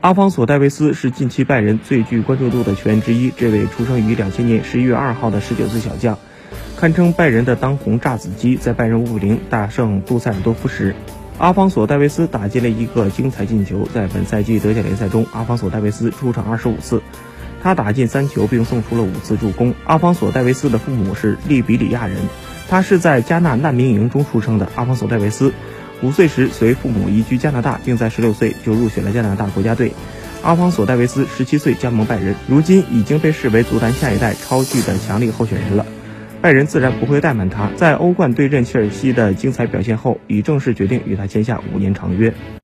阿方索·戴维斯是近期拜仁最具关注度的球员之一。这位出生于两千年十一月二号的十九岁小将，堪称拜仁的当红炸子鸡。在拜仁五比零大胜杜塞尔多夫时，阿方索·戴维斯打进了一个精彩进球。在本赛季德甲联赛中，阿方索·戴维斯出场二十五次，他打进三球，并送出了五次助攻。阿方索·戴维斯的父母是利比里亚人，他是在加纳难民营中出生的。阿方索·戴维斯。五岁时随父母移居加拿大，并在十六岁就入选了加拿大国家队。阿方索·戴维斯十七岁加盟拜仁，如今已经被视为足坛下一代超巨的强力候选人了。拜仁自然不会怠慢他，在欧冠对阵切尔西的精彩表现后，已正式决定与他签下五年长约。